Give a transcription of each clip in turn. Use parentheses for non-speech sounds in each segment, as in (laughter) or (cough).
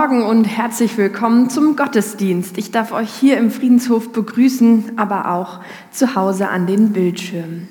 Morgen und herzlich willkommen zum Gottesdienst. Ich darf euch hier im Friedenshof begrüßen, aber auch zu Hause an den Bildschirmen.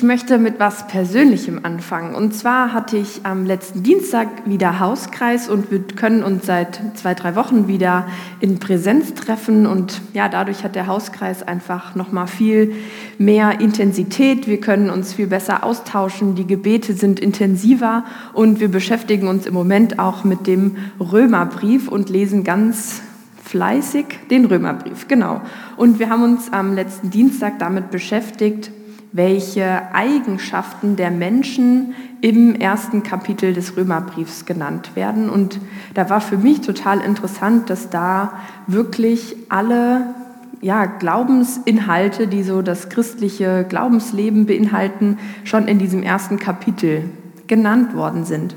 Ich möchte mit was Persönlichem anfangen. Und zwar hatte ich am letzten Dienstag wieder Hauskreis und wir können uns seit zwei, drei Wochen wieder in Präsenz treffen. Und ja, dadurch hat der Hauskreis einfach nochmal viel mehr Intensität. Wir können uns viel besser austauschen. Die Gebete sind intensiver und wir beschäftigen uns im Moment auch mit dem Römerbrief und lesen ganz fleißig den Römerbrief. Genau. Und wir haben uns am letzten Dienstag damit beschäftigt, welche Eigenschaften der Menschen im ersten Kapitel des Römerbriefs genannt werden. Und da war für mich total interessant, dass da wirklich alle ja, Glaubensinhalte, die so das christliche Glaubensleben beinhalten, schon in diesem ersten Kapitel genannt worden sind.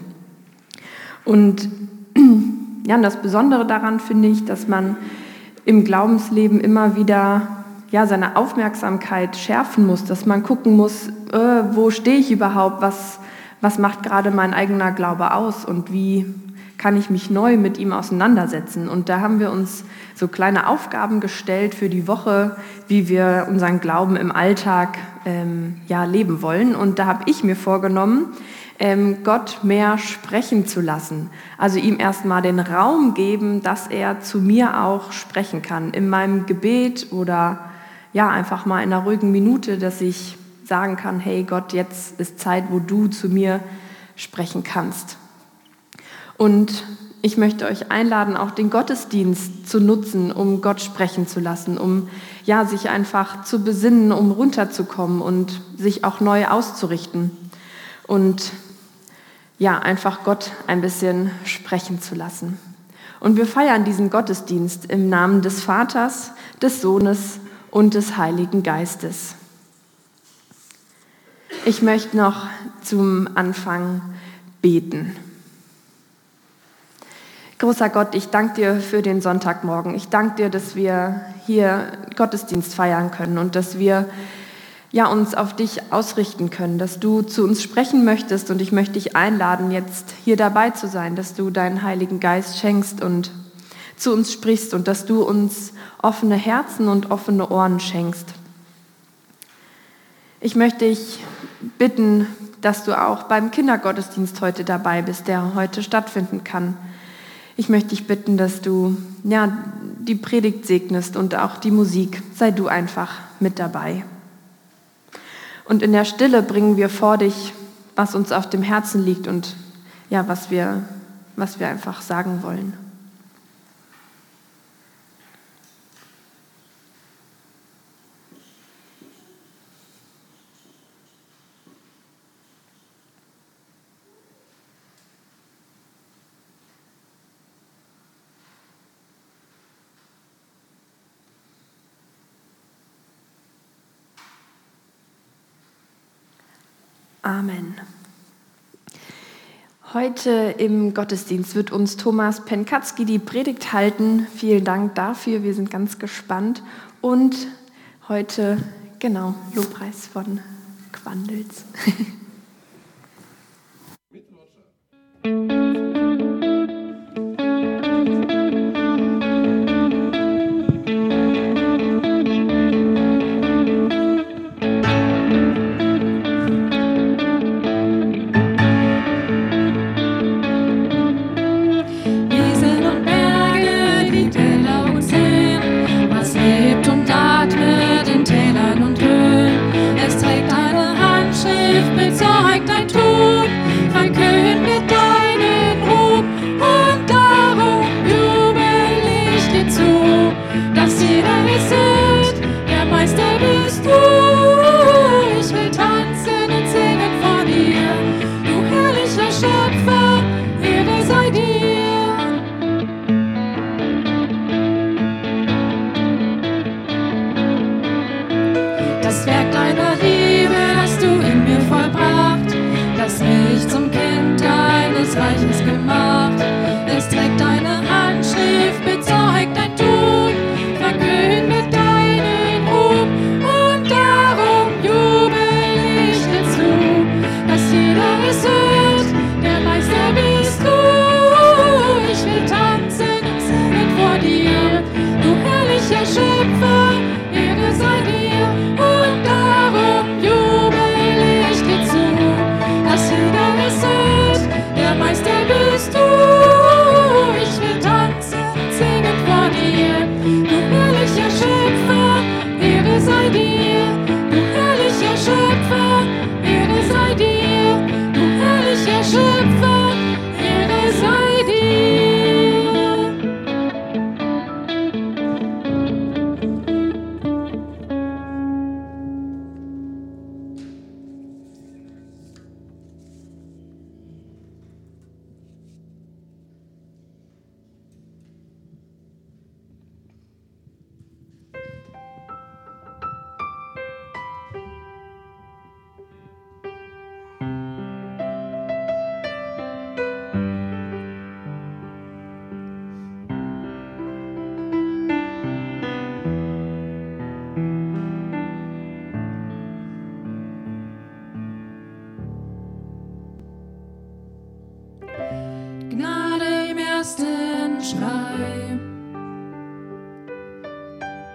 Und (clears throat) ja, das Besondere daran finde ich, dass man im Glaubensleben immer wieder ja, seine Aufmerksamkeit schärfen muss, dass man gucken muss, äh, wo stehe ich überhaupt, was, was macht gerade mein eigener Glaube aus und wie kann ich mich neu mit ihm auseinandersetzen. Und da haben wir uns so kleine Aufgaben gestellt für die Woche, wie wir unseren Glauben im Alltag ähm, ja, leben wollen. Und da habe ich mir vorgenommen, ähm, Gott mehr sprechen zu lassen. Also ihm erstmal den Raum geben, dass er zu mir auch sprechen kann. In meinem Gebet oder ja, einfach mal in einer ruhigen Minute, dass ich sagen kann, hey Gott, jetzt ist Zeit, wo du zu mir sprechen kannst. Und ich möchte euch einladen, auch den Gottesdienst zu nutzen, um Gott sprechen zu lassen, um ja, sich einfach zu besinnen, um runterzukommen und sich auch neu auszurichten. Und ja, einfach Gott ein bisschen sprechen zu lassen. Und wir feiern diesen Gottesdienst im Namen des Vaters, des Sohnes und des Heiligen Geistes. Ich möchte noch zum Anfang beten. Großer Gott, ich danke dir für den Sonntagmorgen. Ich danke dir, dass wir hier Gottesdienst feiern können und dass wir ja, uns auf dich ausrichten können, dass du zu uns sprechen möchtest und ich möchte dich einladen, jetzt hier dabei zu sein, dass du deinen Heiligen Geist schenkst und zu uns sprichst und dass du uns offene Herzen und offene Ohren schenkst. Ich möchte dich bitten, dass du auch beim Kindergottesdienst heute dabei bist, der heute stattfinden kann. Ich möchte dich bitten, dass du ja, die Predigt segnest und auch die Musik. Sei du einfach mit dabei. Und in der Stille bringen wir vor dich, was uns auf dem Herzen liegt und ja, was wir, was wir einfach sagen wollen. Amen. Heute im Gottesdienst wird uns Thomas Penkatzki die Predigt halten. Vielen Dank dafür. Wir sind ganz gespannt. Und heute, genau, Lobpreis von Quandels. (laughs)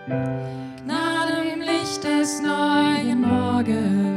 Nach dem Licht des neuen Morgens.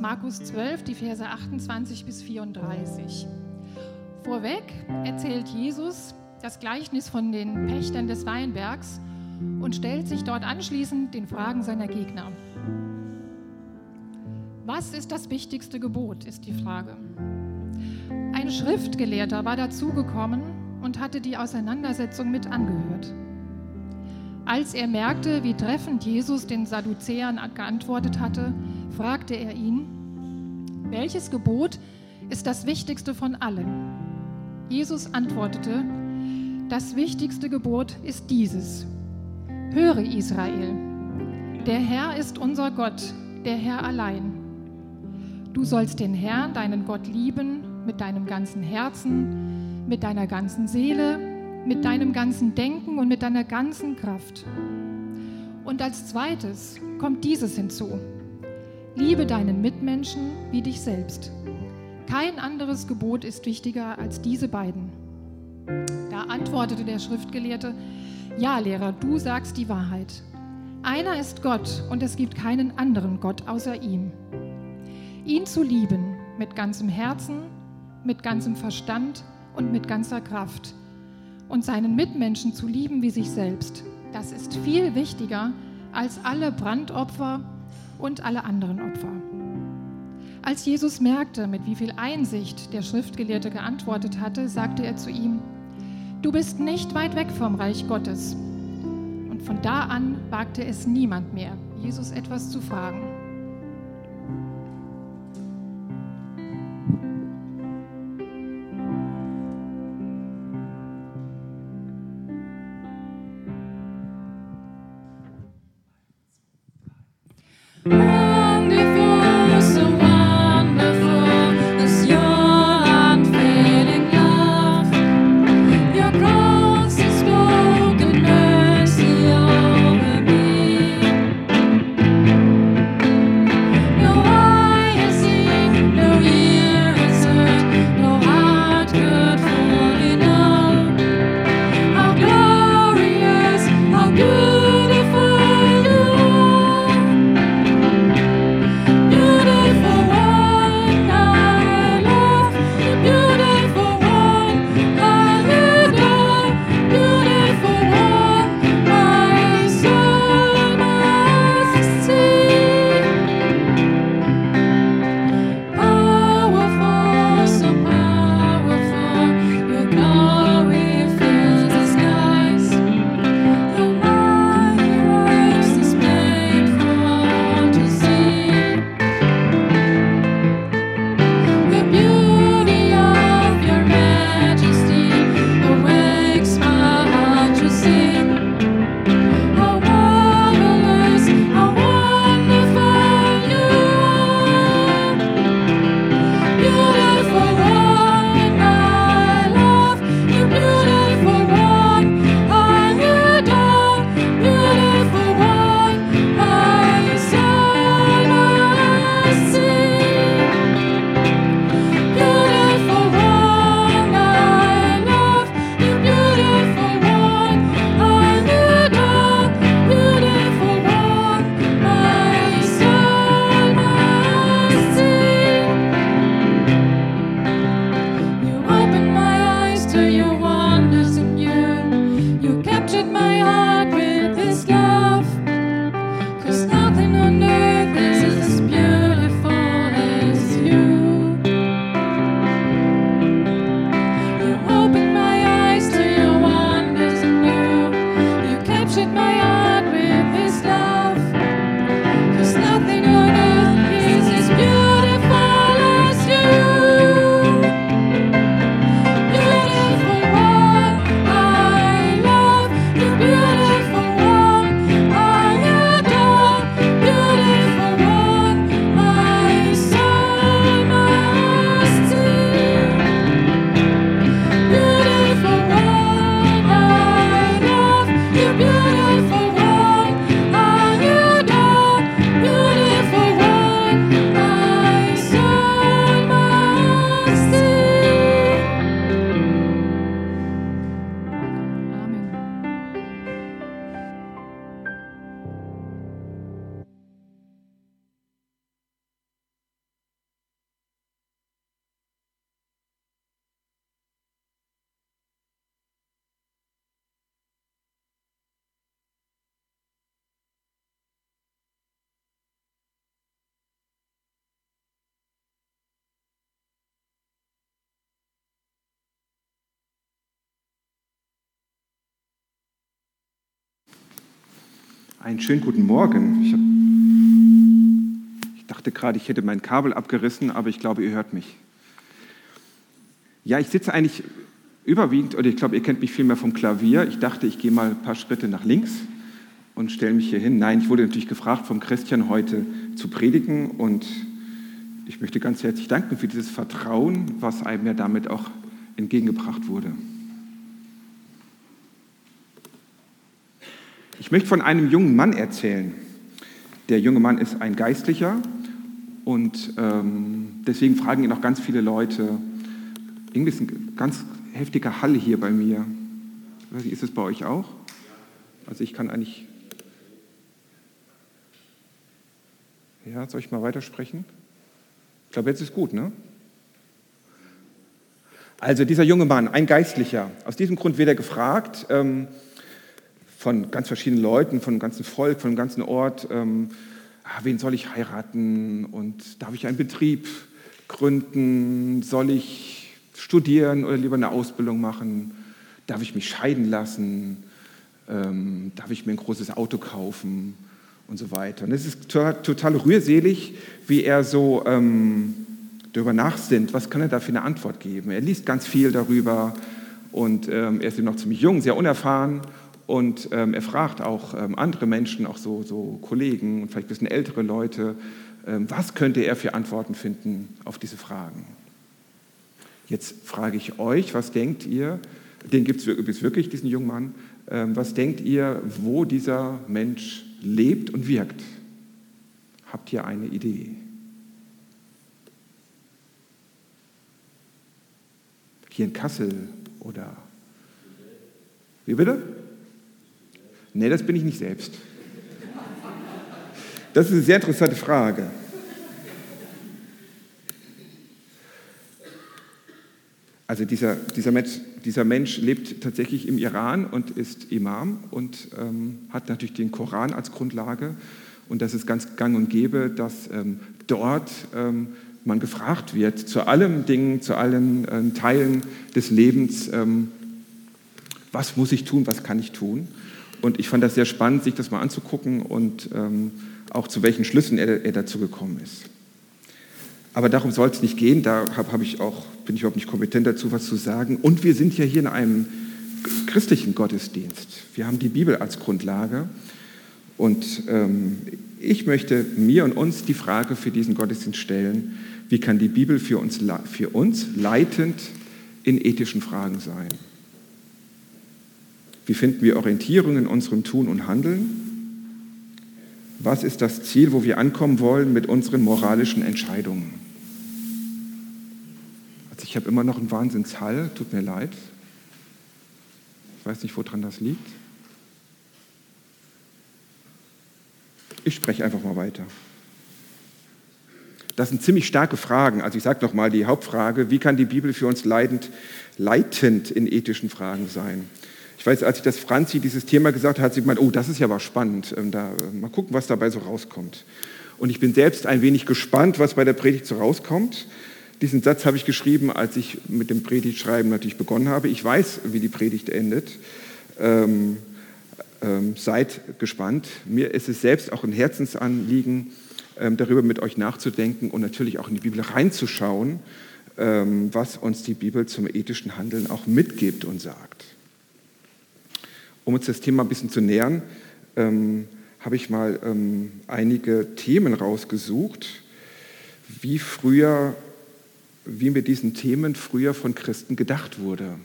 Markus 12, die Verse 28 bis 34. Vorweg erzählt Jesus das Gleichnis von den Pächtern des Weinbergs und stellt sich dort anschließend den Fragen seiner Gegner. Was ist das wichtigste Gebot, ist die Frage. Ein Schriftgelehrter war dazugekommen und hatte die Auseinandersetzung mit angehört. Als er merkte, wie treffend Jesus den Sadduzäern geantwortet hatte, fragte er ihn, welches Gebot ist das wichtigste von allen? Jesus antwortete, das wichtigste Gebot ist dieses. Höre Israel, der Herr ist unser Gott, der Herr allein. Du sollst den Herrn, deinen Gott, lieben mit deinem ganzen Herzen, mit deiner ganzen Seele, mit deinem ganzen Denken und mit deiner ganzen Kraft. Und als zweites kommt dieses hinzu. Liebe deinen Mitmenschen wie dich selbst. Kein anderes Gebot ist wichtiger als diese beiden. Da antwortete der Schriftgelehrte, ja Lehrer, du sagst die Wahrheit. Einer ist Gott und es gibt keinen anderen Gott außer ihm. Ihn zu lieben mit ganzem Herzen, mit ganzem Verstand und mit ganzer Kraft und seinen Mitmenschen zu lieben wie sich selbst, das ist viel wichtiger als alle Brandopfer und alle anderen Opfer. Als Jesus merkte, mit wie viel Einsicht der Schriftgelehrte geantwortet hatte, sagte er zu ihm, Du bist nicht weit weg vom Reich Gottes. Und von da an wagte es niemand mehr, Jesus etwas zu fragen. Einen schönen guten Morgen. Ich, hab, ich dachte, gerade, ich hätte mein Kabel abgerissen, aber ich glaube, ihr hört mich. Ja, ich sitze eigentlich überwiegend, oder ich glaube, ihr kennt mich viel mehr vom Klavier. Ich dachte, ich gehe mal ein paar Schritte nach links und stelle mich hier hin. Nein, ich wurde natürlich gefragt vom Christian heute zu predigen und ich möchte ganz herzlich danken für dieses Vertrauen, was einem ja damit auch entgegengebracht wurde. Ich möchte von einem jungen Mann erzählen. Der junge Mann ist ein Geistlicher und ähm, deswegen fragen ihn auch ganz viele Leute, irgendwie ist ein ganz heftiger Hall hier bei mir. Ist es bei euch auch? Also ich kann eigentlich... Ja, soll ich mal weitersprechen? Ich glaube, jetzt ist gut, ne? Also dieser junge Mann, ein Geistlicher, aus diesem Grund wird er gefragt ähm, von ganz verschiedenen Leuten, von dem ganzen Volk, von dem ganzen Ort, ähm, ah, wen soll ich heiraten und darf ich einen Betrieb gründen, soll ich studieren oder lieber eine Ausbildung machen, darf ich mich scheiden lassen, ähm, darf ich mir ein großes Auto kaufen und so weiter. Und es ist total rührselig, wie er so ähm, darüber nachsinnt, was kann er da für eine Antwort geben. Er liest ganz viel darüber und ähm, er ist noch ziemlich jung, sehr unerfahren und ähm, er fragt auch ähm, andere Menschen, auch so, so, Kollegen und vielleicht ein bisschen ältere Leute, ähm, was könnte er für Antworten finden auf diese Fragen. Jetzt frage ich euch, was denkt ihr, den gibt es wirklich, diesen jungen Mann, ähm, was denkt ihr, wo dieser Mensch lebt und wirkt. Habt ihr eine Idee? Hier in Kassel oder? Wie bitte? Nee, das bin ich nicht selbst. Das ist eine sehr interessante Frage. Also dieser, dieser, Mensch, dieser Mensch lebt tatsächlich im Iran und ist Imam und ähm, hat natürlich den Koran als Grundlage. Und das ist ganz gang und gäbe, dass ähm, dort ähm, man gefragt wird zu allen Dingen, zu allen ähm, Teilen des Lebens, ähm, was muss ich tun, was kann ich tun. Und ich fand das sehr spannend, sich das mal anzugucken und ähm, auch zu welchen Schlüssen er, er dazu gekommen ist. Aber darum soll es nicht gehen, da hab, hab ich auch, bin ich überhaupt nicht kompetent dazu, was zu sagen. Und wir sind ja hier in einem christlichen Gottesdienst. Wir haben die Bibel als Grundlage. Und ähm, ich möchte mir und uns die Frage für diesen Gottesdienst stellen, wie kann die Bibel für uns, für uns leitend in ethischen Fragen sein? Wie finden wir Orientierung in unserem Tun und Handeln? Was ist das Ziel, wo wir ankommen wollen mit unseren moralischen Entscheidungen? Ich habe immer noch einen Wahnsinnshall, tut mir leid. Ich weiß nicht, woran das liegt. Ich spreche einfach mal weiter. Das sind ziemlich starke Fragen. Also ich sage nochmal die Hauptfrage, wie kann die Bibel für uns leidend, leitend in ethischen Fragen sein? Ich weiß, als ich das Franzi dieses Thema gesagt hat, hat sie gemeint, oh, das ist ja was spannend. Ähm, da, mal gucken, was dabei so rauskommt. Und ich bin selbst ein wenig gespannt, was bei der Predigt so rauskommt. Diesen Satz habe ich geschrieben, als ich mit dem Predigtschreiben natürlich begonnen habe. Ich weiß, wie die Predigt endet. Ähm, ähm, seid gespannt. Mir ist es selbst auch ein Herzensanliegen, ähm, darüber mit euch nachzudenken und natürlich auch in die Bibel reinzuschauen, ähm, was uns die Bibel zum ethischen Handeln auch mitgibt und sagt. Um uns das Thema ein bisschen zu nähern, ähm, habe ich mal ähm, einige Themen rausgesucht, wie früher wie mit diesen Themen früher von Christen gedacht wurde.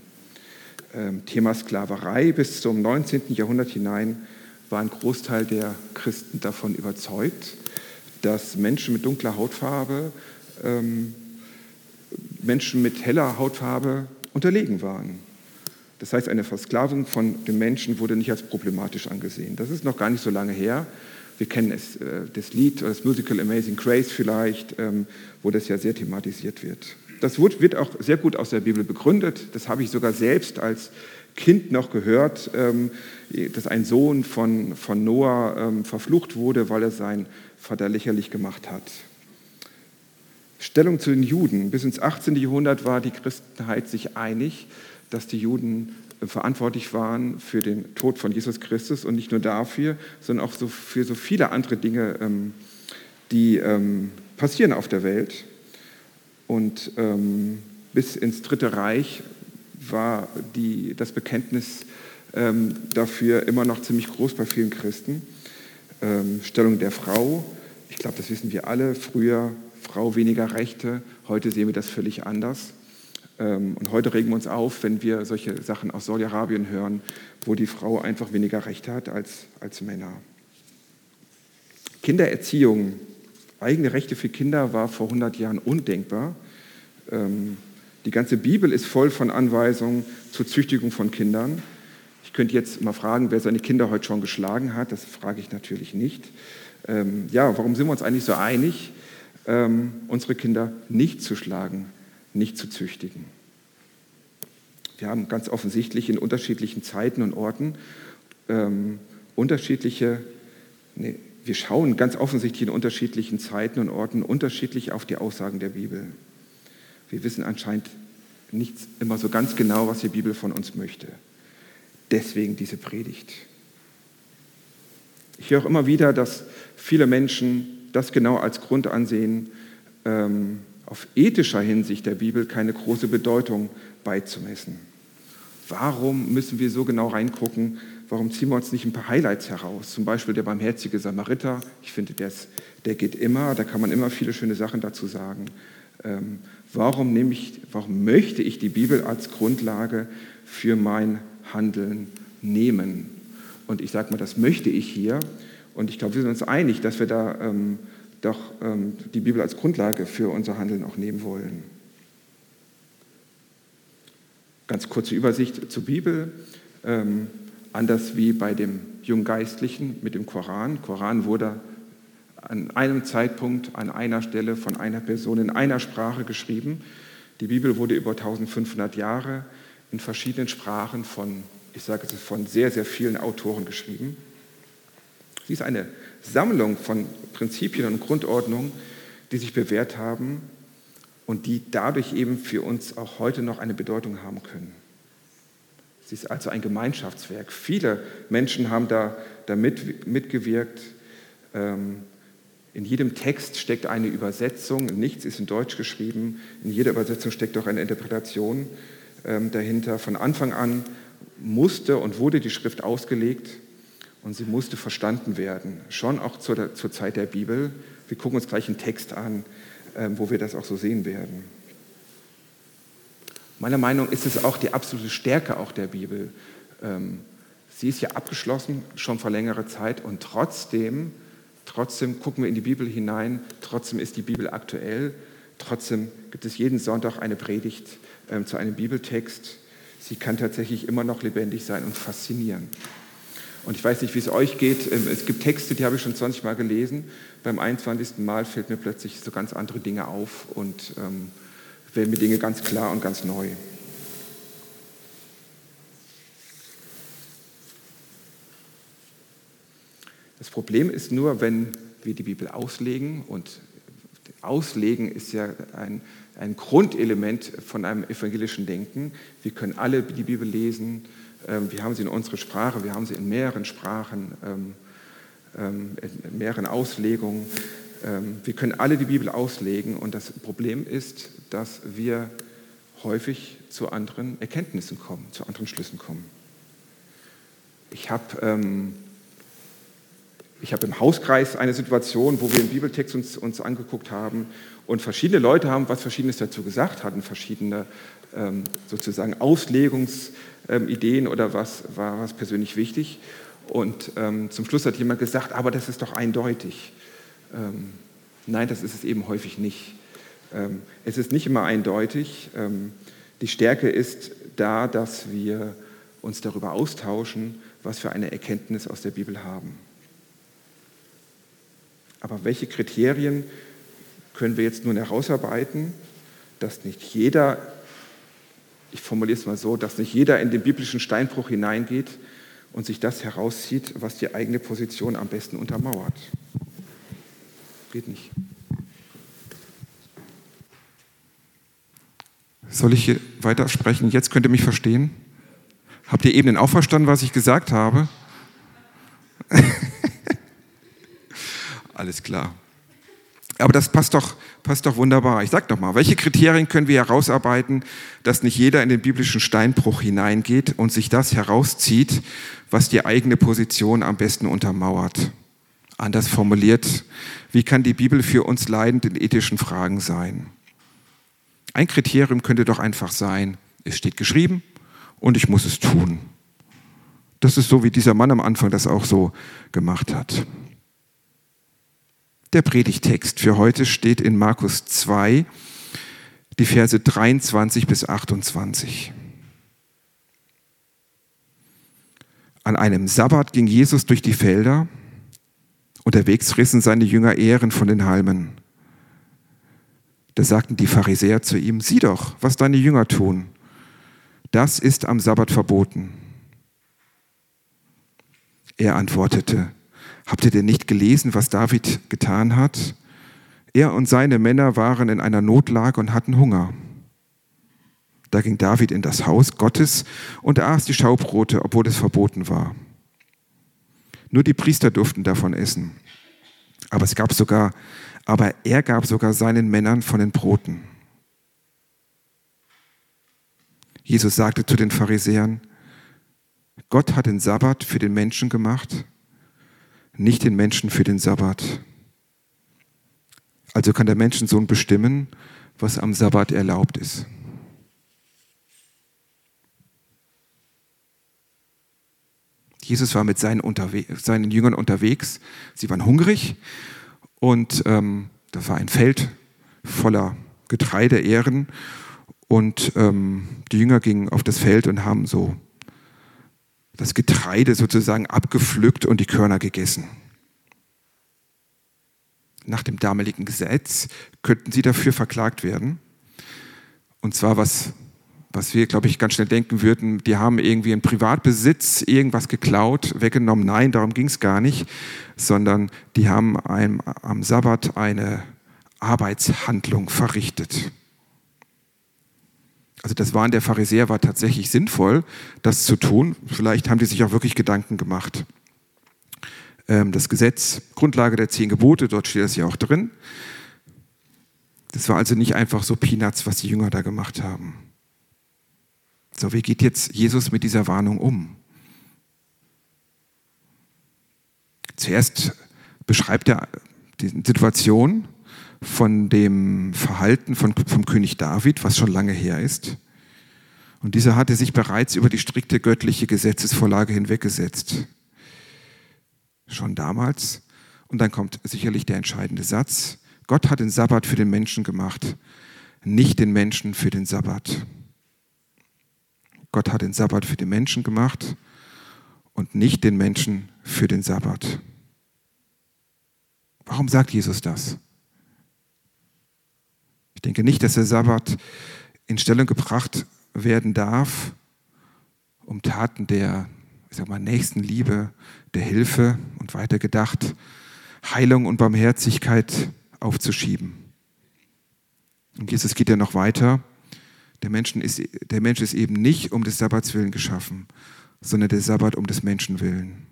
Ähm, Thema Sklaverei bis zum 19. Jahrhundert hinein war ein Großteil der Christen davon überzeugt, dass Menschen mit dunkler Hautfarbe ähm, Menschen mit heller Hautfarbe unterlegen waren. Das heißt, eine Versklavung von den Menschen wurde nicht als problematisch angesehen. Das ist noch gar nicht so lange her. Wir kennen es, äh, das Lied, das Musical Amazing Grace vielleicht, ähm, wo das ja sehr thematisiert wird. Das wird auch sehr gut aus der Bibel begründet. Das habe ich sogar selbst als Kind noch gehört, ähm, dass ein Sohn von, von Noah ähm, verflucht wurde, weil er seinen Vater lächerlich gemacht hat. Stellung zu den Juden. Bis ins 18. Jahrhundert war die Christenheit sich einig, dass die Juden verantwortlich waren für den Tod von Jesus Christus und nicht nur dafür, sondern auch so für so viele andere Dinge, ähm, die ähm, passieren auf der Welt. Und ähm, bis ins Dritte Reich war die, das Bekenntnis dafür immer noch ziemlich groß bei vielen Christen. Stellung der Frau, ich glaube, das wissen wir alle, früher Frau weniger Rechte, heute sehen wir das völlig anders. Ähm, und heute regen wir uns auf, wenn wir solche Sachen aus Saudi-Arabien hören, wo die Frau einfach weniger Rechte hat als, als Männer. Kindererziehung, eigene Rechte für Kinder war vor 100 Jahren undenkbar. Ähm, die ganze Bibel ist voll von Anweisungen zur Züchtigung von Kindern. Ich könnte jetzt mal fragen, wer seine Kinder heute schon geschlagen hat. Das frage ich natürlich nicht. Ähm, ja, warum sind wir uns eigentlich so einig, unsere Kinder nicht zu schlagen, nicht zu züchtigen? Wir haben ganz offensichtlich in unterschiedlichen Zeiten und Orten ähm, unterschiedliche, nee, wir schauen ganz offensichtlich in unterschiedlichen Zeiten und Orten unterschiedlich auf die Aussagen der Bibel. Wir wissen anscheinend nicht immer so ganz genau, was die Bibel von uns möchte. Deswegen diese Predigt. Ich höre auch immer wieder, dass viele Menschen das genau als Grund ansehen, ähm, auf ethischer Hinsicht der Bibel keine große Bedeutung beizumessen. Warum müssen wir so genau reingucken? Warum ziehen wir uns nicht ein paar Highlights heraus? Zum Beispiel der barmherzige Samariter. Ich finde, der, ist, der geht immer, da kann man immer viele schöne Sachen dazu sagen. Ähm, warum, nehme ich, warum möchte ich die Bibel als Grundlage für mein Handeln nehmen? Und ich sage mal, das möchte ich hier. Und ich glaube, wir sind uns einig, dass wir da ähm, doch ähm, die Bibel als Grundlage für unser Handeln auch nehmen wollen. Ganz kurze Übersicht zur Bibel. Ähm, anders wie bei dem Junggeistlichen mit dem Koran. Koran wurde an einem Zeitpunkt, an einer Stelle von einer Person in einer Sprache geschrieben. Die Bibel wurde über 1500 Jahre in verschiedenen Sprachen von, ich sage es, von sehr, sehr vielen Autoren geschrieben. Sie ist eine Sammlung von Prinzipien und Grundordnungen, die sich bewährt haben und die dadurch eben für uns auch heute noch eine Bedeutung haben können. Sie ist also ein Gemeinschaftswerk. Viele Menschen haben da, da mit, mitgewirkt. Ähm, in jedem Text steckt eine Übersetzung, nichts ist in Deutsch geschrieben, in jeder Übersetzung steckt auch eine Interpretation ähm, dahinter. Von Anfang an musste und wurde die Schrift ausgelegt und sie musste verstanden werden, schon auch zur, zur Zeit der Bibel. Wir gucken uns gleich einen Text an, ähm, wo wir das auch so sehen werden. Meiner Meinung nach ist es auch die absolute Stärke auch der Bibel. Ähm, sie ist ja abgeschlossen schon vor längerer Zeit und trotzdem Trotzdem gucken wir in die Bibel hinein, trotzdem ist die Bibel aktuell, trotzdem gibt es jeden Sonntag eine Predigt äh, zu einem Bibeltext. Sie kann tatsächlich immer noch lebendig sein und faszinieren. Und ich weiß nicht, wie es euch geht. Ähm, es gibt Texte, die habe ich schon 20 Mal gelesen. Beim 21. Mal fällt mir plötzlich so ganz andere Dinge auf und ähm, werden mir Dinge ganz klar und ganz neu. Das Problem ist nur, wenn wir die Bibel auslegen und Auslegen ist ja ein, ein Grundelement von einem evangelischen Denken. Wir können alle die Bibel lesen, wir haben sie in unserer Sprache, wir haben sie in mehreren Sprachen, ähm, ähm, in mehreren Auslegungen. Wir können alle die Bibel auslegen und das Problem ist, dass wir häufig zu anderen Erkenntnissen kommen, zu anderen Schlüssen kommen. Ich habe ich habe im Hauskreis eine Situation, wo wir einen Bibeltext uns, uns angeguckt haben und verschiedene Leute haben was Verschiedenes dazu gesagt, hatten verschiedene ähm, sozusagen Auslegungsideen ähm, oder was war was persönlich wichtig. Und ähm, zum Schluss hat jemand gesagt, aber das ist doch eindeutig. Ähm, nein, das ist es eben häufig nicht. Ähm, es ist nicht immer eindeutig. Ähm, die Stärke ist da, dass wir uns darüber austauschen, was für eine Erkenntnis aus der Bibel haben. Aber welche Kriterien können wir jetzt nun herausarbeiten, dass nicht jeder, ich formuliere es mal so, dass nicht jeder in den biblischen Steinbruch hineingeht und sich das herauszieht, was die eigene Position am besten untermauert. Geht nicht. Soll ich hier weitersprechen? Jetzt könnt ihr mich verstehen? Habt ihr eben auch verstanden, was ich gesagt habe? (laughs) Alles klar. Aber das passt doch, passt doch wunderbar. Ich sage doch mal, welche Kriterien können wir herausarbeiten, dass nicht jeder in den biblischen Steinbruch hineingeht und sich das herauszieht, was die eigene Position am besten untermauert? Anders formuliert, wie kann die Bibel für uns leidend in ethischen Fragen sein? Ein Kriterium könnte doch einfach sein, es steht geschrieben und ich muss es tun. Das ist so, wie dieser Mann am Anfang das auch so gemacht hat. Der Predigtext für heute steht in Markus 2, die Verse 23 bis 28. An einem Sabbat ging Jesus durch die Felder. Unterwegs rissen seine Jünger Ehren von den Halmen. Da sagten die Pharisäer zu ihm, sieh doch, was deine Jünger tun. Das ist am Sabbat verboten. Er antwortete, Habt ihr denn nicht gelesen, was David getan hat? Er und seine Männer waren in einer Notlage und hatten Hunger. Da ging David in das Haus Gottes und aß die Schaubrote, obwohl es verboten war. Nur die Priester durften davon essen. Aber es gab sogar, aber er gab sogar seinen Männern von den Broten. Jesus sagte zu den Pharisäern, Gott hat den Sabbat für den Menschen gemacht nicht den Menschen für den Sabbat. Also kann der Menschensohn bestimmen, was am Sabbat erlaubt ist. Jesus war mit seinen, seinen Jüngern unterwegs. Sie waren hungrig und ähm, das war ein Feld voller Getreide, Ähren. Und ähm, die Jünger gingen auf das Feld und haben so das Getreide sozusagen abgepflückt und die Körner gegessen. Nach dem damaligen Gesetz könnten sie dafür verklagt werden. Und zwar was, was wir, glaube ich, ganz schnell denken würden, die haben irgendwie in Privatbesitz irgendwas geklaut, weggenommen. Nein, darum ging es gar nicht, sondern die haben einem, am Sabbat eine Arbeitshandlung verrichtet. Also das Wahn der Pharisäer war tatsächlich sinnvoll, das zu tun. Vielleicht haben die sich auch wirklich Gedanken gemacht. Ähm, das Gesetz, Grundlage der zehn Gebote, dort steht das ja auch drin. Das war also nicht einfach so Peanuts, was die Jünger da gemacht haben. So, wie geht jetzt Jesus mit dieser Warnung um? Zuerst beschreibt er die Situation von dem Verhalten von, vom König David, was schon lange her ist. Und dieser hatte sich bereits über die strikte göttliche Gesetzesvorlage hinweggesetzt. Schon damals. Und dann kommt sicherlich der entscheidende Satz. Gott hat den Sabbat für den Menschen gemacht, nicht den Menschen für den Sabbat. Gott hat den Sabbat für den Menschen gemacht und nicht den Menschen für den Sabbat. Warum sagt Jesus das? Ich denke nicht, dass der Sabbat in Stellung gebracht werden darf, um Taten der ich sag mal, Nächstenliebe, der Hilfe und weiter gedacht, Heilung und Barmherzigkeit aufzuschieben. Und Jesus geht ja noch weiter. Der, Menschen ist, der Mensch ist eben nicht um des Sabbats willen geschaffen, sondern der Sabbat um des Menschen willen.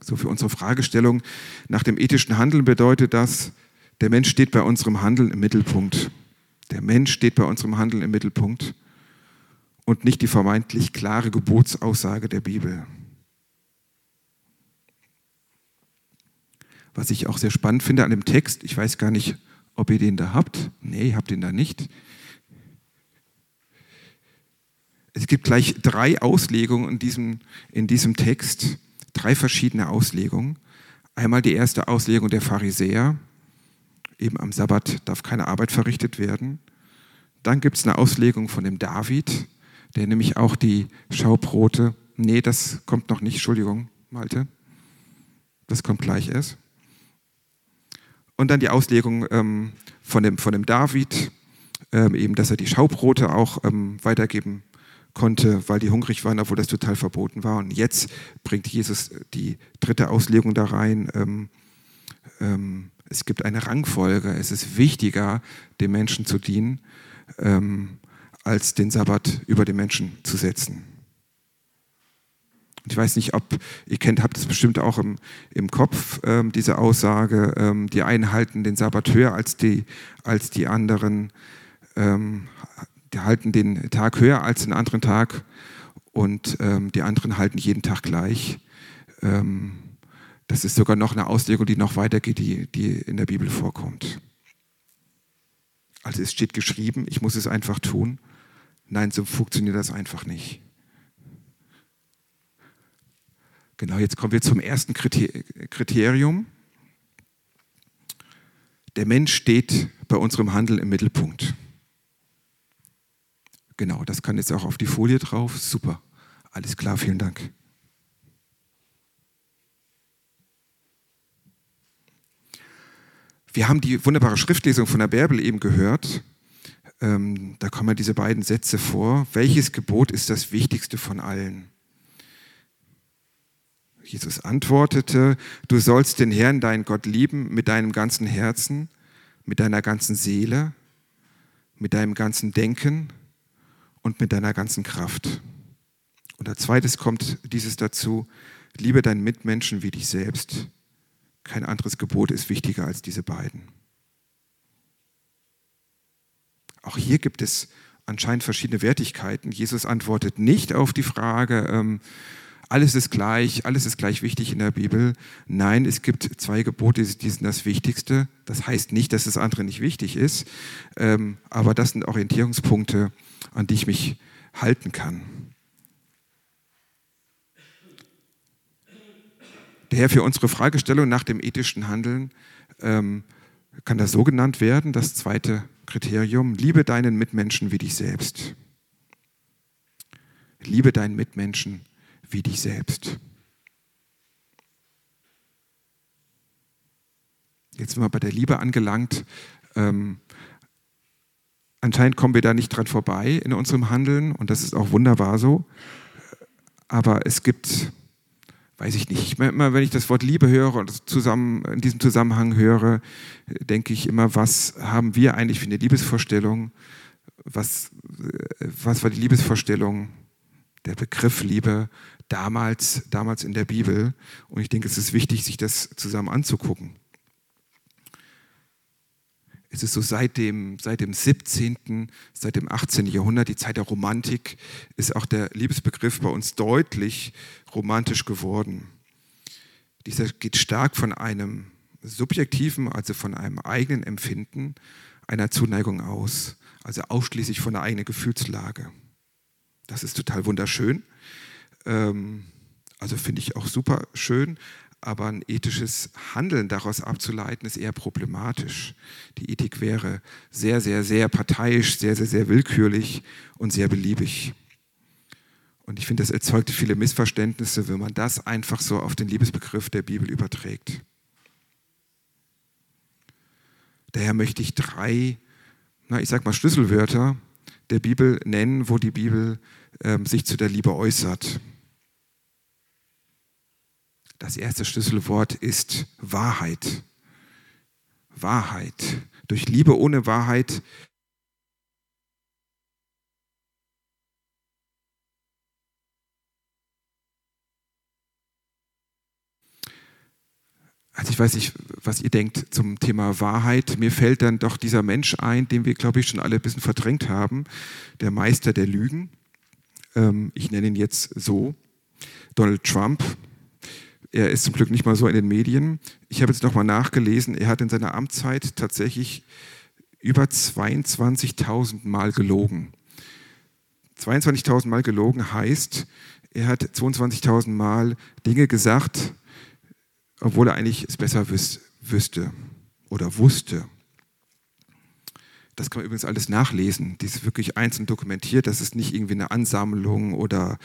So für unsere Fragestellung nach dem ethischen Handeln bedeutet das, der Mensch steht bei unserem Handeln im Mittelpunkt. Der Mensch steht bei unserem Handeln im Mittelpunkt und nicht die vermeintlich klare Gebotsaussage der Bibel. Was ich auch sehr spannend finde an dem Text, ich weiß gar nicht, ob ihr den da habt. Nee, ihr habt den da nicht. Es gibt gleich drei Auslegungen in diesem, in diesem Text, drei verschiedene Auslegungen. Einmal die erste Auslegung der Pharisäer, eben am Sabbat darf keine Arbeit verrichtet werden. Dann gibt es eine Auslegung von dem David, der nämlich auch die Schaubrote, nee, das kommt noch nicht, Entschuldigung, Malte, das kommt gleich erst. Und dann die Auslegung ähm, von, dem, von dem David, ähm, eben, dass er die Schaubrote auch ähm, weitergeben konnte, weil die hungrig waren, obwohl das total verboten war. Und jetzt bringt Jesus die dritte Auslegung da rein. Ähm, ähm, es gibt eine Rangfolge. Es ist wichtiger, dem Menschen zu dienen, ähm, als den Sabbat über den Menschen zu setzen. Ich weiß nicht, ob ihr kennt, habt es bestimmt auch im, im Kopf, ähm, diese Aussage, ähm, die einen halten den Sabbat höher als die, als die anderen, ähm, die halten den Tag höher als den anderen Tag und ähm, die anderen halten jeden Tag gleich. Ähm, das ist sogar noch eine Auslegung, die noch weitergeht, die, die in der Bibel vorkommt. Also es steht geschrieben, ich muss es einfach tun. Nein, so funktioniert das einfach nicht. Genau, jetzt kommen wir zum ersten Kriterium. Der Mensch steht bei unserem Handeln im Mittelpunkt. Genau, das kann jetzt auch auf die Folie drauf. Super. Alles klar, vielen Dank. Wir haben die wunderbare Schriftlesung von der Bärbel eben gehört. Ähm, da kommen diese beiden Sätze vor. Welches Gebot ist das wichtigste von allen? Jesus antwortete, du sollst den Herrn, deinen Gott, lieben mit deinem ganzen Herzen, mit deiner ganzen Seele, mit deinem ganzen Denken und mit deiner ganzen Kraft. Und als zweites kommt dieses dazu, liebe deinen Mitmenschen wie dich selbst. Kein anderes Gebot ist wichtiger als diese beiden. Auch hier gibt es anscheinend verschiedene Wertigkeiten. Jesus antwortet nicht auf die Frage, ähm, alles ist gleich, alles ist gleich wichtig in der Bibel. Nein, es gibt zwei Gebote, die sind das Wichtigste. Das heißt nicht, dass das andere nicht wichtig ist, ähm, aber das sind Orientierungspunkte, an die ich mich halten kann. Daher für unsere Fragestellung nach dem ethischen Handeln ähm, kann das so genannt werden, das zweite Kriterium, liebe deinen Mitmenschen wie dich selbst. Liebe deinen Mitmenschen wie dich selbst. Jetzt sind wir bei der Liebe angelangt. Ähm, anscheinend kommen wir da nicht dran vorbei in unserem Handeln und das ist auch wunderbar so. Aber es gibt weiß ich nicht, immer wenn ich das Wort Liebe höre und zusammen, in diesem Zusammenhang höre, denke ich immer, was haben wir eigentlich für eine Liebesvorstellung? Was, was war die Liebesvorstellung, der Begriff Liebe damals, damals in der Bibel? Und ich denke, es ist wichtig, sich das zusammen anzugucken es ist so seit dem, seit dem 17., seit dem 18. Jahrhundert, die Zeit der Romantik, ist auch der Liebesbegriff bei uns deutlich romantisch geworden. Dieser geht stark von einem subjektiven, also von einem eigenen Empfinden, einer Zuneigung aus, also ausschließlich von der eigenen Gefühlslage. Das ist total wunderschön. Ähm, also finde ich auch super schön, aber ein ethisches Handeln daraus abzuleiten, ist eher problematisch. Die Ethik wäre sehr, sehr, sehr parteiisch, sehr, sehr, sehr willkürlich und sehr beliebig. Und ich finde, das erzeugt viele Missverständnisse, wenn man das einfach so auf den Liebesbegriff der Bibel überträgt. Daher möchte ich drei, na, ich sag mal Schlüsselwörter der Bibel nennen, wo die Bibel ähm, sich zu der Liebe äußert. Das erste Schlüsselwort ist Wahrheit. Wahrheit. Durch Liebe ohne Wahrheit Also ich weiß nicht, was ihr denkt zum Thema Wahrheit. Mir fällt dann doch dieser Mensch ein, den wir, glaube ich, schon alle ein bisschen verdrängt haben, der Meister der Lügen. Ähm, ich nenne ihn jetzt so, Donald Trump. Er ist zum Glück nicht mal so in den Medien. Ich habe jetzt nochmal nachgelesen, er hat in seiner Amtszeit tatsächlich über 22.000 Mal gelogen. 22.000 Mal gelogen heißt, er hat 22.000 Mal Dinge gesagt, obwohl er eigentlich es besser wüs wüsste oder wusste. Das kann man übrigens alles nachlesen. Dies ist wirklich einzeln dokumentiert. Das ist nicht irgendwie eine Ansammlung oder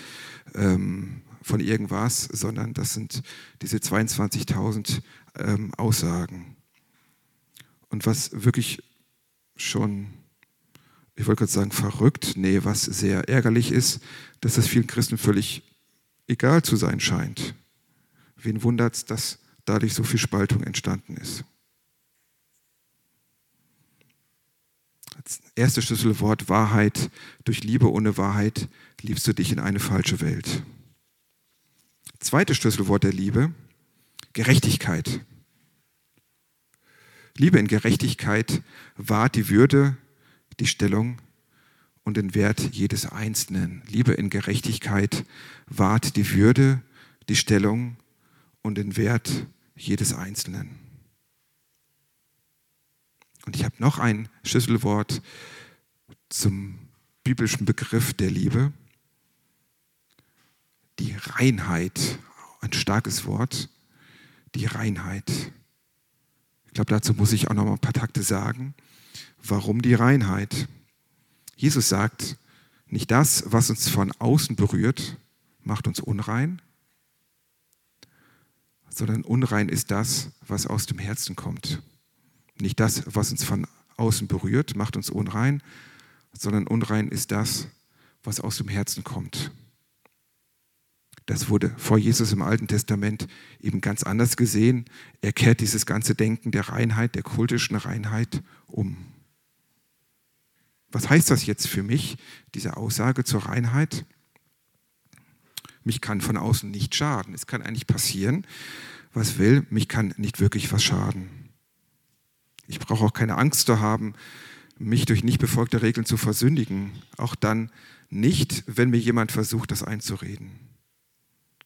ähm, von irgendwas, sondern das sind diese 22.000 ähm, Aussagen. Und was wirklich schon, ich wollte gerade sagen, verrückt, nee, was sehr ärgerlich ist, dass es vielen Christen völlig egal zu sein scheint. Wen wundert es, dass dadurch so viel Spaltung entstanden ist? Das erste Schlüsselwort Wahrheit. Durch Liebe ohne Wahrheit liebst du dich in eine falsche Welt. Zweites Schlüsselwort der Liebe, Gerechtigkeit. Liebe in Gerechtigkeit wahrt die Würde, die Stellung und den Wert jedes Einzelnen. Liebe in Gerechtigkeit wahrt die Würde, die Stellung und den Wert jedes Einzelnen. Und ich habe noch ein Schlüsselwort zum biblischen Begriff der Liebe. Die Reinheit, ein starkes Wort, die Reinheit. Ich glaube, dazu muss ich auch noch mal ein paar Takte sagen. Warum die Reinheit? Jesus sagt, nicht das, was uns von außen berührt, macht uns unrein, sondern unrein ist das, was aus dem Herzen kommt. Nicht das, was uns von außen berührt, macht uns unrein, sondern unrein ist das, was aus dem Herzen kommt. Das wurde vor Jesus im Alten Testament eben ganz anders gesehen. Er kehrt dieses ganze Denken der Reinheit, der kultischen Reinheit um. Was heißt das jetzt für mich, diese Aussage zur Reinheit? Mich kann von außen nicht schaden. Es kann eigentlich passieren, was will, mich kann nicht wirklich was schaden. Ich brauche auch keine Angst zu haben, mich durch nicht befolgte Regeln zu versündigen. Auch dann nicht, wenn mir jemand versucht, das einzureden.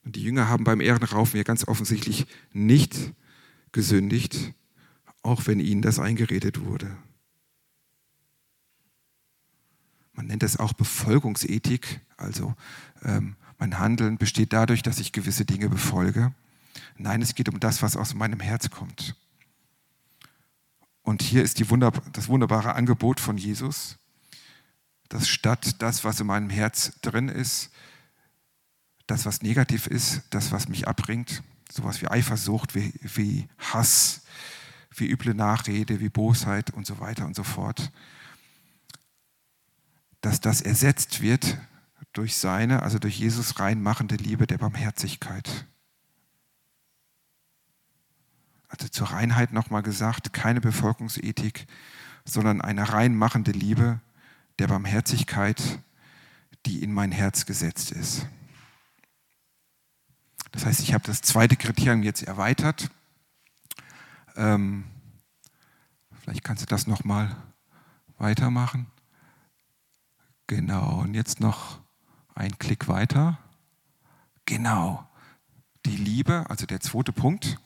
Und die Jünger haben beim Ehrenraufen ja ganz offensichtlich nicht gesündigt, auch wenn ihnen das eingeredet wurde. Man nennt das auch Befolgungsethik, also ähm, mein Handeln besteht dadurch, dass ich gewisse Dinge befolge. Nein, es geht um das, was aus meinem Herz kommt. Und hier ist die Wunder, das wunderbare Angebot von Jesus, dass statt das, was in meinem Herz drin ist, das, was negativ ist, das, was mich abbringt, sowas wie Eifersucht, wie, wie Hass, wie üble Nachrede, wie Bosheit und so weiter und so fort, dass das ersetzt wird durch seine, also durch Jesus reinmachende Liebe der Barmherzigkeit. Also zur Reinheit nochmal gesagt, keine Befolgungsethik, sondern eine reinmachende Liebe der Barmherzigkeit, die in mein Herz gesetzt ist. Das heißt, ich habe das zweite Kriterium jetzt erweitert. Ähm, vielleicht kannst du das nochmal weitermachen. Genau, und jetzt noch ein Klick weiter. Genau, die Liebe, also der zweite Punkt.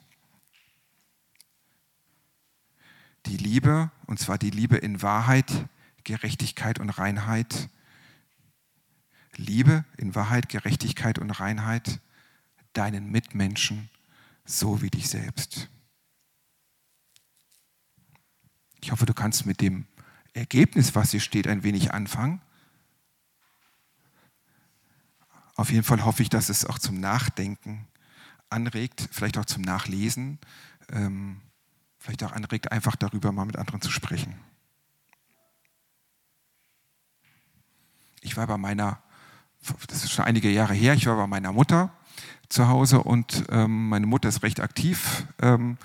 Die Liebe, und zwar die Liebe in Wahrheit, Gerechtigkeit und Reinheit. Liebe in Wahrheit, Gerechtigkeit und Reinheit deinen Mitmenschen so wie dich selbst. Ich hoffe, du kannst mit dem Ergebnis, was hier steht, ein wenig anfangen. Auf jeden Fall hoffe ich, dass es auch zum Nachdenken anregt, vielleicht auch zum Nachlesen, ähm, vielleicht auch anregt, einfach darüber mal mit anderen zu sprechen. Ich war bei meiner, das ist schon einige Jahre her, ich war bei meiner Mutter zu Hause und ähm, meine Mutter ist recht aktiv ähm,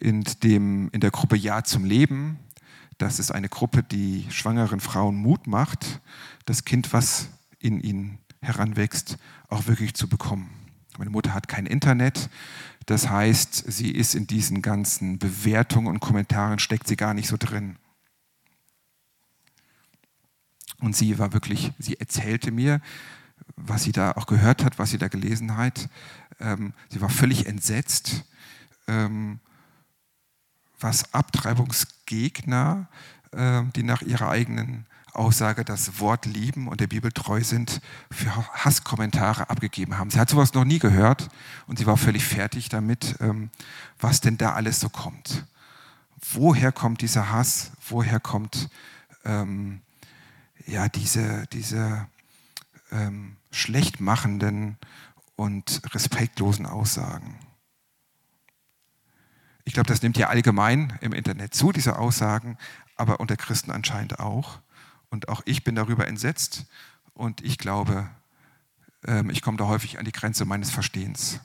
in, dem, in der Gruppe Ja zum Leben. Das ist eine Gruppe, die schwangeren Frauen Mut macht, das Kind, was in ihnen heranwächst, auch wirklich zu bekommen. Meine Mutter hat kein Internet, das heißt, sie ist in diesen ganzen Bewertungen und Kommentaren, steckt sie gar nicht so drin. Und sie war wirklich, sie erzählte mir, was sie da auch gehört hat, was sie da gelesen hat. Ähm, sie war völlig entsetzt, ähm, was Abtreibungsgegner, äh, die nach ihrer eigenen Aussage das Wort lieben und der Bibel treu sind, für Hasskommentare abgegeben haben. Sie hat sowas noch nie gehört und sie war völlig fertig damit, ähm, was denn da alles so kommt. Woher kommt dieser Hass? Woher kommt ähm, ja, diese, diese ähm, schlechtmachenden und respektlosen Aussagen? Ich glaube, das nimmt ja allgemein im Internet zu, diese Aussagen, aber unter Christen anscheinend auch. Und auch ich bin darüber entsetzt und ich glaube, ähm, ich komme da häufig an die Grenze meines Verstehens.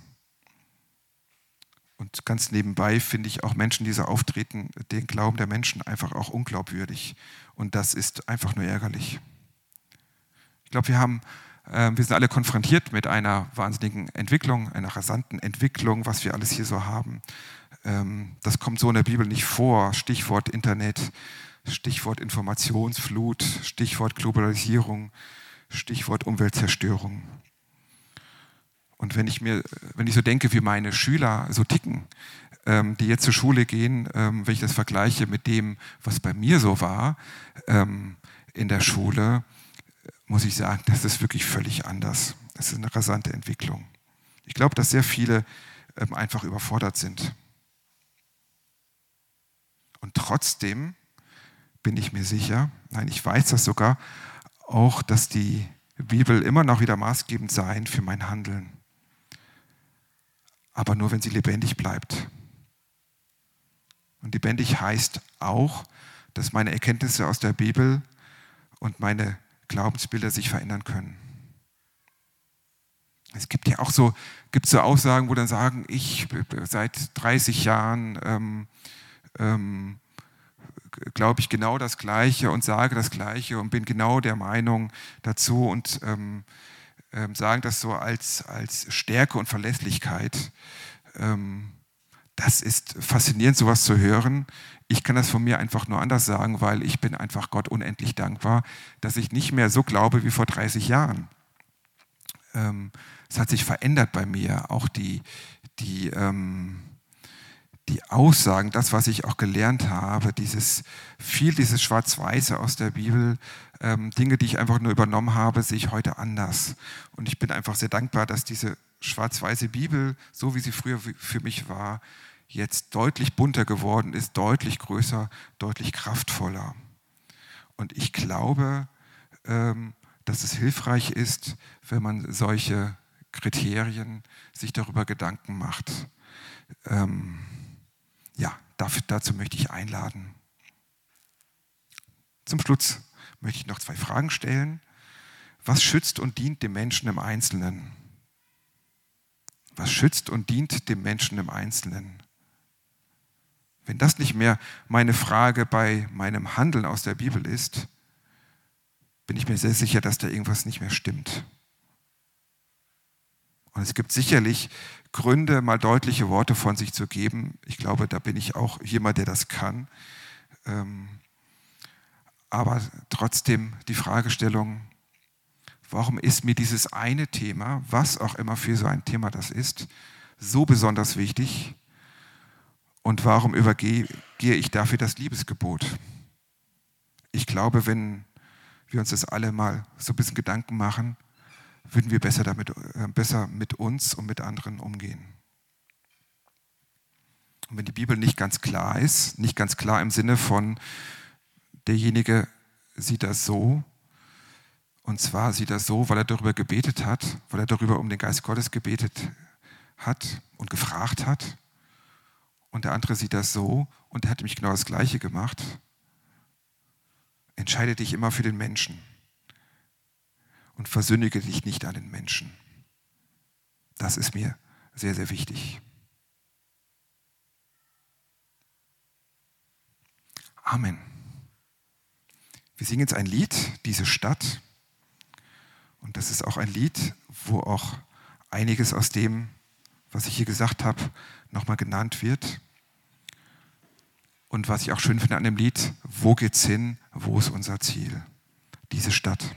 Und ganz nebenbei finde ich auch Menschen, die so auftreten, den Glauben der Menschen einfach auch unglaubwürdig. Und das ist einfach nur ärgerlich. Ich glaube, wir haben Ähm, wir sind alle konfrontiert mit einer wahnsinnigen Entwicklung, einer rasanten Entwicklung, was wir alles hier so haben. Ähm, das kommt so in der Bibel nicht vor. Stichwort Internet, Stichwort Informationsflut, Stichwort Globalisierung, Stichwort Umweltzerstörung. Und wenn ich mir, wenn ich so denke, wie meine Schüler so ticken, ähm, die jetzt zur Schule gehen, wenn ich das vergleiche mit dem, was bei mir so war in der Schule, muss ich sagen, das ist wirklich völlig anders. Das ist eine rasante Entwicklung. Ich glaube, dass sehr viele ähm, einfach überfordert sind. Und trotzdem bin ich mir sicher, nein, ich weiß das sogar, auch, dass die Bibel immer noch wieder maßgebend sein für mein Handeln. Aber nur, wenn sie lebendig bleibt. Und lebendig heißt auch, dass meine Erkenntnisse aus der Bibel und meine Glaubensbilder sich verändern können. Es gibt ja auch so, gibt so Aussagen, wo dann sagen, ich seit 30 Jahren ähm, ähm, glaube ich genau das Gleiche und sage das Gleiche und bin genau der Meinung dazu und ähm, ähm sagen das so als, als Stärke und Verlässlichkeit. Ähm, das ist faszinierend, sowas zu hören. Ich kann das von mir einfach nur anders sagen, weil ich bin einfach Gott unendlich dankbar, dass ich nicht mehr so glaube wie vor 30 Jahren. Ähm, es hat sich verändert bei mir, auch die, die, ähm, die Aussagen, das, was ich auch gelernt habe, dieses viel dieses Schwarz-Weiße aus der Bibel, ähm, Dinge, die ich einfach nur übernommen habe, sehe ich heute anders. Und ich bin einfach sehr dankbar, dass diese schwarz-weiße Bibel, so wie sie früher für mich war, jetzt deutlich bunter geworden ist, deutlich größer, deutlich kraftvoller. Und ich glaube, ähm, dass es hilfreich ist, wenn man solche Kriterien sich darüber Gedanken macht. Ähm, ja, dazu möchte ich einladen. Zum Schluss möchte ich noch zwei Fragen stellen. Was schützt und dient dem Menschen im Einzelnen? Was schützt und dient dem Menschen im Einzelnen? Wenn das nicht mehr meine Frage bei meinem Handeln aus der Bibel ist, bin ich mir sehr sicher, dass da irgendwas nicht mehr stimmt. Und es gibt sicherlich Gründe, mal deutliche Worte von sich zu geben. Ich glaube, da bin ich auch jemand, der das kann. Ähm, aber trotzdem die Fragestellung, warum ist mir dieses eine Thema, was auch immer für so ein Thema das ist, so besonders wichtig, und warum übergehe ich dafür das Liebesgebot? Ich glaube, wenn wir uns das alle mal so ein bisschen Gedanken machen, würden wir besser, damit, äh, besser mit uns und mit anderen umgehen. Und wenn die Bibel nicht ganz klar ist, nicht ganz klar im Sinne von, derjenige sieht das so, und zwar sieht er so, weil er darüber gebetet hat, weil er darüber um den Geist Gottes gebetet hat und gefragt hat, und der andere sieht das so und er hat nämlich genau das Gleiche gemacht. Entscheide dich immer für den Menschen und versündige dich nicht an den Menschen. Das ist mir sehr, sehr wichtig. Amen. Wir singen jetzt ein Lied, diese Stadt. Und das ist auch ein Lied, wo auch einiges aus dem, was ich hier gesagt habe, nochmal genannt wird. Und was ich auch schön finde an dem Lied, wo geht's hin, wo ist unser Ziel? Diese Stadt.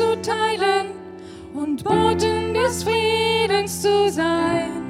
zu teilen und Boten des Friedens zu sein.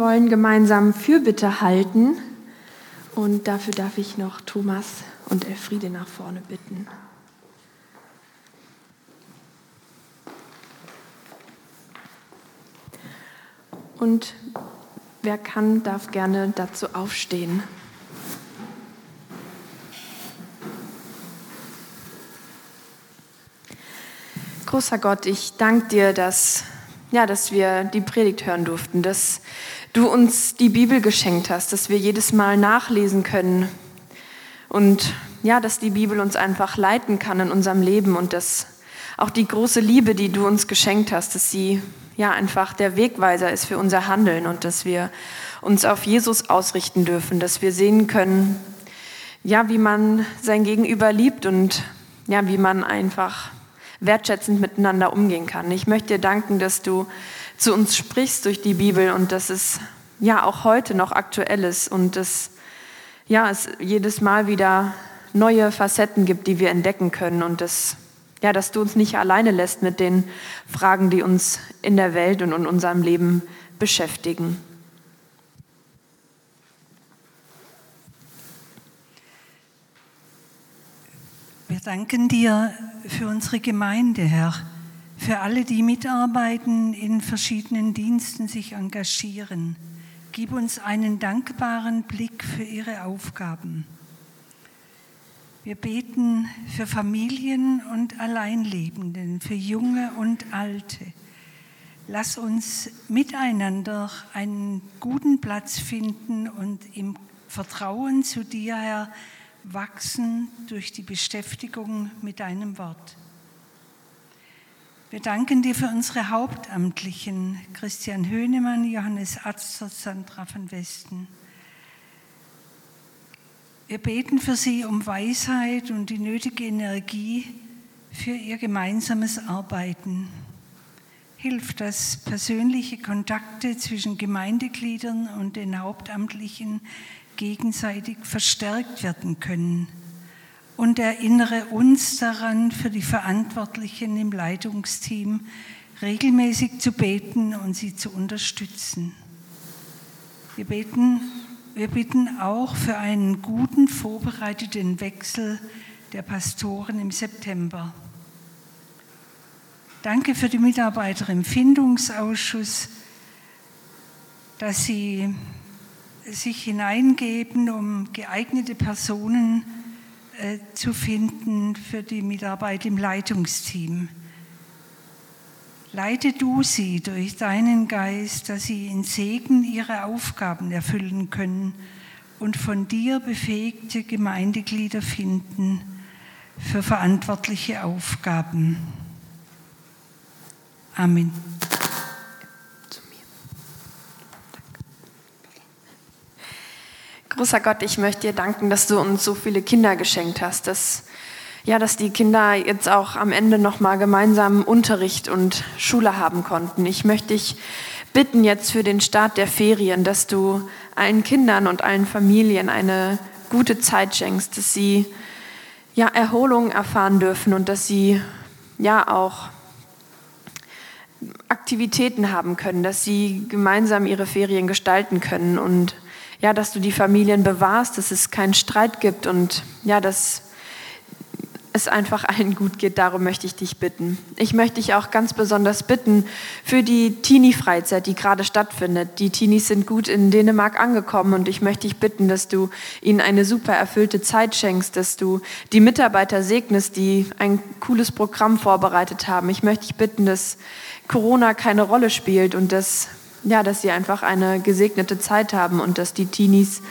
Wollen gemeinsam Fürbitte halten und dafür darf ich noch Thomas und Elfriede nach vorne bitten. Und wer kann, darf gerne dazu aufstehen. Großer Gott, ich danke dir, dass, ja, dass wir die Predigt hören durften, dass du uns die Bibel geschenkt hast, dass wir jedes Mal nachlesen können und ja, dass die Bibel uns einfach leiten kann in unserem Leben und dass auch die große Liebe, die du uns geschenkt hast, dass sie ja einfach der Wegweiser ist für unser Handeln und dass wir uns auf Jesus ausrichten dürfen, dass wir sehen können, ja, wie man sein Gegenüber liebt und ja, wie man einfach wertschätzend miteinander umgehen kann. Ich möchte dir danken, dass du zu uns sprichst durch die Bibel und dass es ja auch heute noch aktuell ist und dass ja, es jedes Mal wieder neue Facetten gibt, die wir entdecken können und dass, ja, dass du uns nicht alleine lässt mit den Fragen, die uns in der Welt und in unserem Leben beschäftigen. Wir danken dir für unsere Gemeinde, Herr, für alle, die mitarbeiten, in verschiedenen Diensten sich engagieren. Gib uns einen dankbaren Blick für ihre Aufgaben. Wir beten für Familien und Alleinlebenden, für Junge und Alte. Lass uns miteinander einen guten Platz finden und im Vertrauen zu dir, Herr, wachsen durch die Beschäftigung mit deinem Wort. Wir danken dir für unsere Hauptamtlichen, Christian Höhnemann, Johannes Atzler, Sandra von Westen. Wir beten für sie um Weisheit und die nötige Energie für ihr gemeinsames Arbeiten. Hilf, dass persönliche Kontakte zwischen Gemeindegliedern und den Hauptamtlichen gegenseitig verstärkt werden können. Und erinnere uns daran, für die Verantwortlichen im Leitungsteam regelmäßig zu beten und sie zu unterstützen. Wir, beten, wir bitten auch für einen guten, vorbereiteten Wechsel der Pastoren im September. Danke für die Mitarbeiter im Findungsausschuss, dass sie sich hineingeben, um geeignete Personen äh, zu finden für die Mitarbeit im Leitungsteam. Leite du sie durch deinen Geist, dass sie in Segen ihre Aufgaben erfüllen können und von dir befähigte Gemeindeglieder finden für verantwortliche Aufgaben. Amen. Großer Gott, ich möchte dir danken, dass du uns so viele Kinder geschenkt hast, dass, ja, dass die Kinder jetzt auch am Ende nochmal gemeinsam Unterricht und Schule haben konnten. Ich möchte dich bitten jetzt für den Start der Ferien, dass du allen Kindern und allen Familien eine gute Zeit schenkst, dass sie ja, Erholung erfahren dürfen und dass sie ja auch Aktivitäten haben können, dass sie gemeinsam ihre Ferien gestalten können und ja, dass du die Familien bewahrst, dass es keinen Streit gibt und ja, dass es einfach allen gut geht. Darum möchte ich dich bitten. Ich möchte dich auch ganz besonders bitten für die Teenie-Freizeit, die gerade stattfindet. Die Teenies sind gut in Dänemark angekommen und ich möchte dich bitten, dass du ihnen eine super erfüllte Zeit schenkst, dass du die Mitarbeiter segnest, die ein cooles Programm vorbereitet haben. Ich möchte dich bitten, dass Corona keine Rolle spielt und dass, ja, dass sie einfach eine gesegnete Zeit haben und dass die Teenies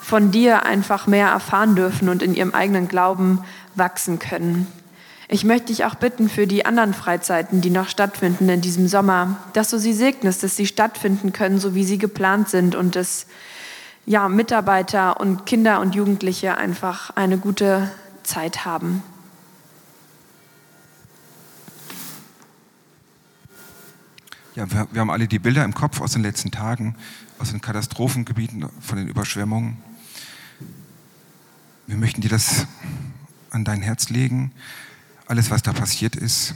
von dir einfach mehr erfahren dürfen und in ihrem eigenen Glauben wachsen können. Ich möchte dich auch bitten für die anderen Freizeiten, die noch stattfinden in diesem Sommer, dass du sie segnest, dass sie stattfinden können, so wie sie geplant sind und dass ja, Mitarbeiter und Kinder und Jugendliche einfach eine gute Zeit haben. Ja, wir, wir haben alle die Bilder im Kopf aus den letzten Tagen, aus den Katastrophengebieten, von den Überschwemmungen. Wir möchten dir das an dein Herz legen, alles, was da passiert ist.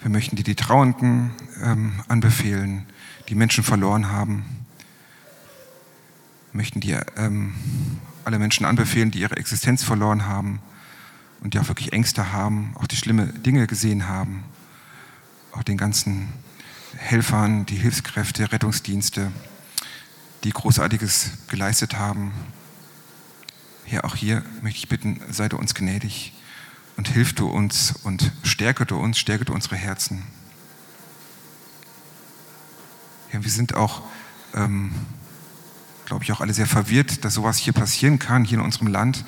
Wir möchten dir die Trauernden ähm, anbefehlen, die Menschen verloren haben. Wir möchten dir ähm, alle Menschen anbefehlen, die ihre Existenz verloren haben und die auch wirklich Ängste haben, auch die schlimme Dinge gesehen haben. Auch den ganzen Helfern, die Hilfskräfte, Rettungsdienste, die Großartiges geleistet haben. Herr, auch hier möchte ich bitten, sei du uns gnädig und hilf du uns und stärke du uns, stärke du unsere Herzen. Ja, wir sind auch, ähm, glaube ich, auch alle sehr verwirrt, dass sowas hier passieren kann, hier in unserem Land,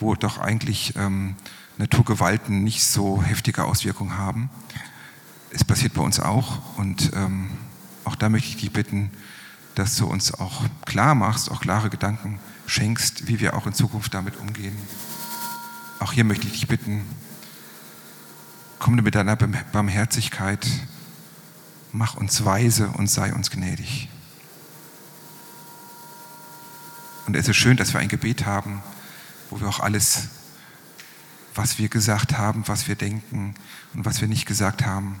wo doch eigentlich ähm, Naturgewalten nicht so heftige Auswirkungen haben. Es passiert bei uns auch und ähm, auch da möchte ich dich bitten, dass du uns auch klar machst, auch klare Gedanken schenkst, wie wir auch in Zukunft damit umgehen. Auch hier möchte ich dich bitten, komm mit deiner Barmherzigkeit, mach uns weise und sei uns gnädig. Und es ist schön, dass wir ein Gebet haben, wo wir auch alles, was wir gesagt haben, was wir denken und was wir nicht gesagt haben,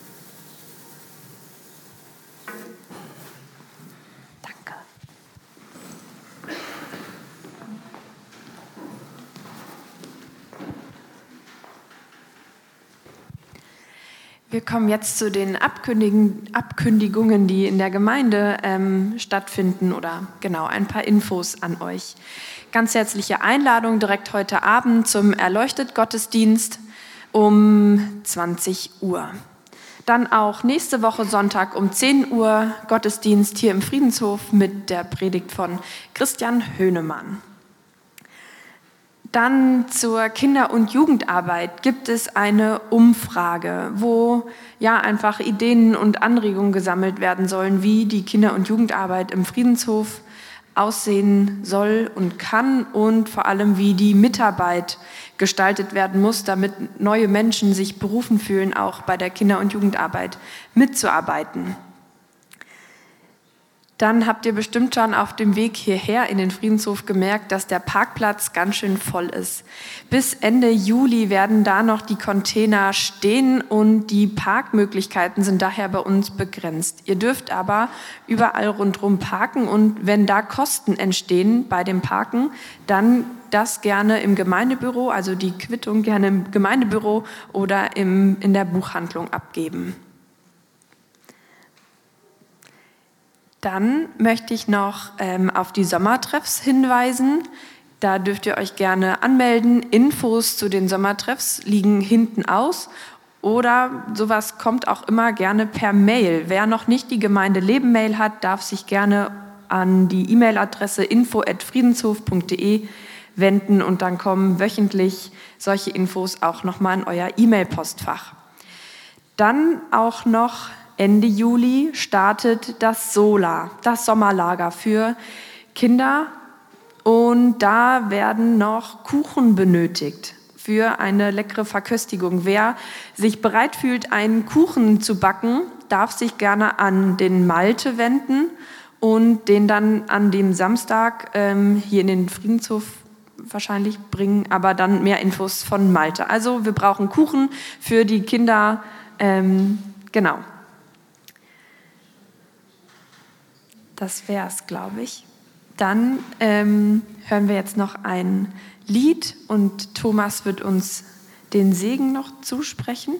Wir kommen jetzt zu den Abkündigungen, die in der Gemeinde ähm, stattfinden oder genau ein paar Infos an euch ganz herzliche Einladung direkt heute Abend zum Erleuchtet-Gottesdienst um 20 Uhr. Dann auch nächste Woche Sonntag um 10 Uhr Gottesdienst hier im Friedenshof mit der Predigt von Christian Höhnemann. Dann zur Kinder- und Jugendarbeit gibt es eine Umfrage, wo ja einfach Ideen und Anregungen gesammelt werden sollen, wie die Kinder- und Jugendarbeit im Friedenshof aussehen soll und kann und vor allem, wie die Mitarbeit gestaltet werden muss, damit neue Menschen sich berufen fühlen, auch bei der Kinder- und Jugendarbeit mitzuarbeiten. Dann habt ihr bestimmt schon auf dem Weg hierher in den Friedenshof gemerkt, dass der Parkplatz ganz schön voll ist. Bis Ende Juli werden da noch die Container stehen und die Parkmöglichkeiten sind daher bei uns begrenzt. Ihr dürft aber überall rundherum parken und wenn da Kosten entstehen bei dem Parken, dann das gerne im Gemeindebüro, also die Quittung gerne im Gemeindebüro oder im, in der Buchhandlung abgeben. Dann möchte ich noch ähm, auf die Sommertreffs hinweisen. Da dürft ihr euch gerne anmelden. Infos zu den Sommertreffs liegen hinten aus. Oder sowas kommt auch immer gerne per Mail. Wer noch nicht die Gemeinde Leben Mail hat, darf sich gerne an die E-Mail-Adresse info@friedenshof.de wenden und dann kommen wöchentlich solche Infos auch nochmal in euer E-Mail-Postfach. Dann auch noch Ende Juli startet das SOLA, das Sommerlager für Kinder. Und da werden noch Kuchen benötigt für eine leckere Verköstigung. Wer sich bereit fühlt, einen Kuchen zu backen, darf sich gerne an den Malte wenden und den dann an dem Samstag ähm, hier in den Friedenshof wahrscheinlich bringen, aber dann mehr Infos von Malte. Also wir brauchen Kuchen für die Kinder. Ähm, genau. Das wäre es, glaube ich. Dann ähm, hören wir jetzt noch ein Lied und Thomas wird uns den Segen noch zusprechen.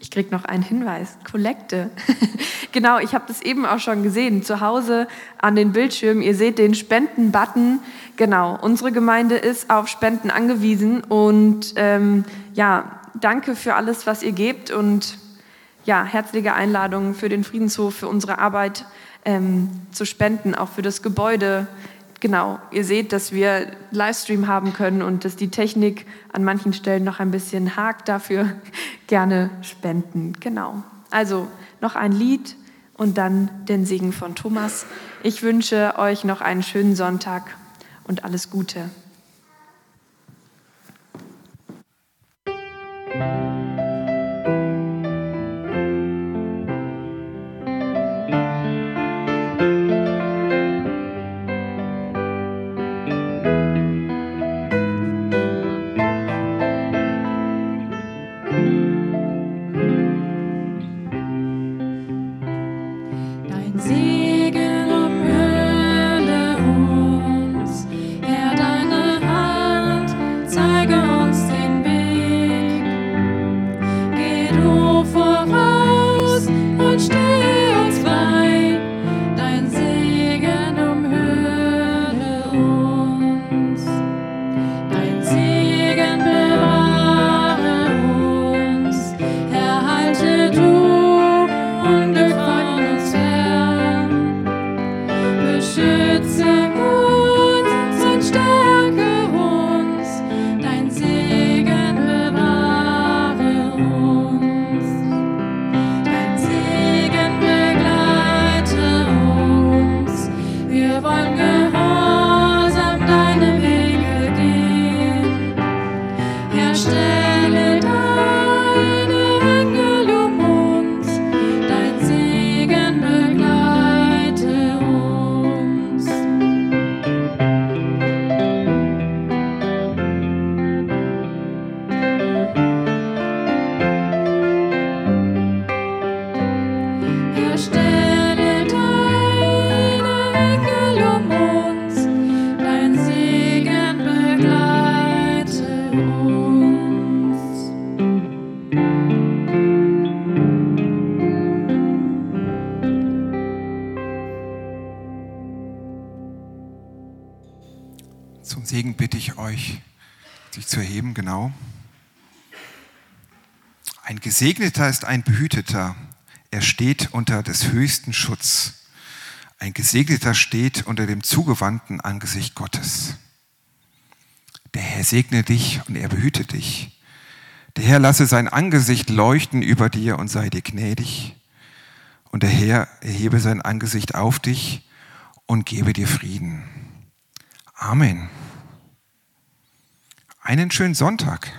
Ich kriege noch einen Hinweis. Kollekte. (laughs) genau, ich habe das eben auch schon gesehen. Zu Hause an den Bildschirmen, ihr seht den Spenden-Button. Genau, unsere Gemeinde ist auf Spenden angewiesen. Und ähm, ja, danke für alles, was ihr gebt. Und ja, herzliche Einladung für den Friedenshof, für unsere Arbeit ähm, zu spenden, auch für das Gebäude. Genau, ihr seht, dass wir Livestream haben können und dass die Technik an manchen Stellen noch ein bisschen hakt. Dafür (laughs) gerne spenden. Genau. Also noch ein Lied und dann den Segen von Thomas. Ich wünsche euch noch einen schönen Sonntag und alles Gute. Gesegneter ist ein Behüteter. Er steht unter des höchsten Schutz. Ein Gesegneter steht unter dem zugewandten Angesicht Gottes. Der Herr segne dich und er behüte dich. Der Herr lasse sein Angesicht leuchten über dir und sei dir gnädig. Und der Herr erhebe sein Angesicht auf dich und gebe dir Frieden. Amen. Einen schönen Sonntag.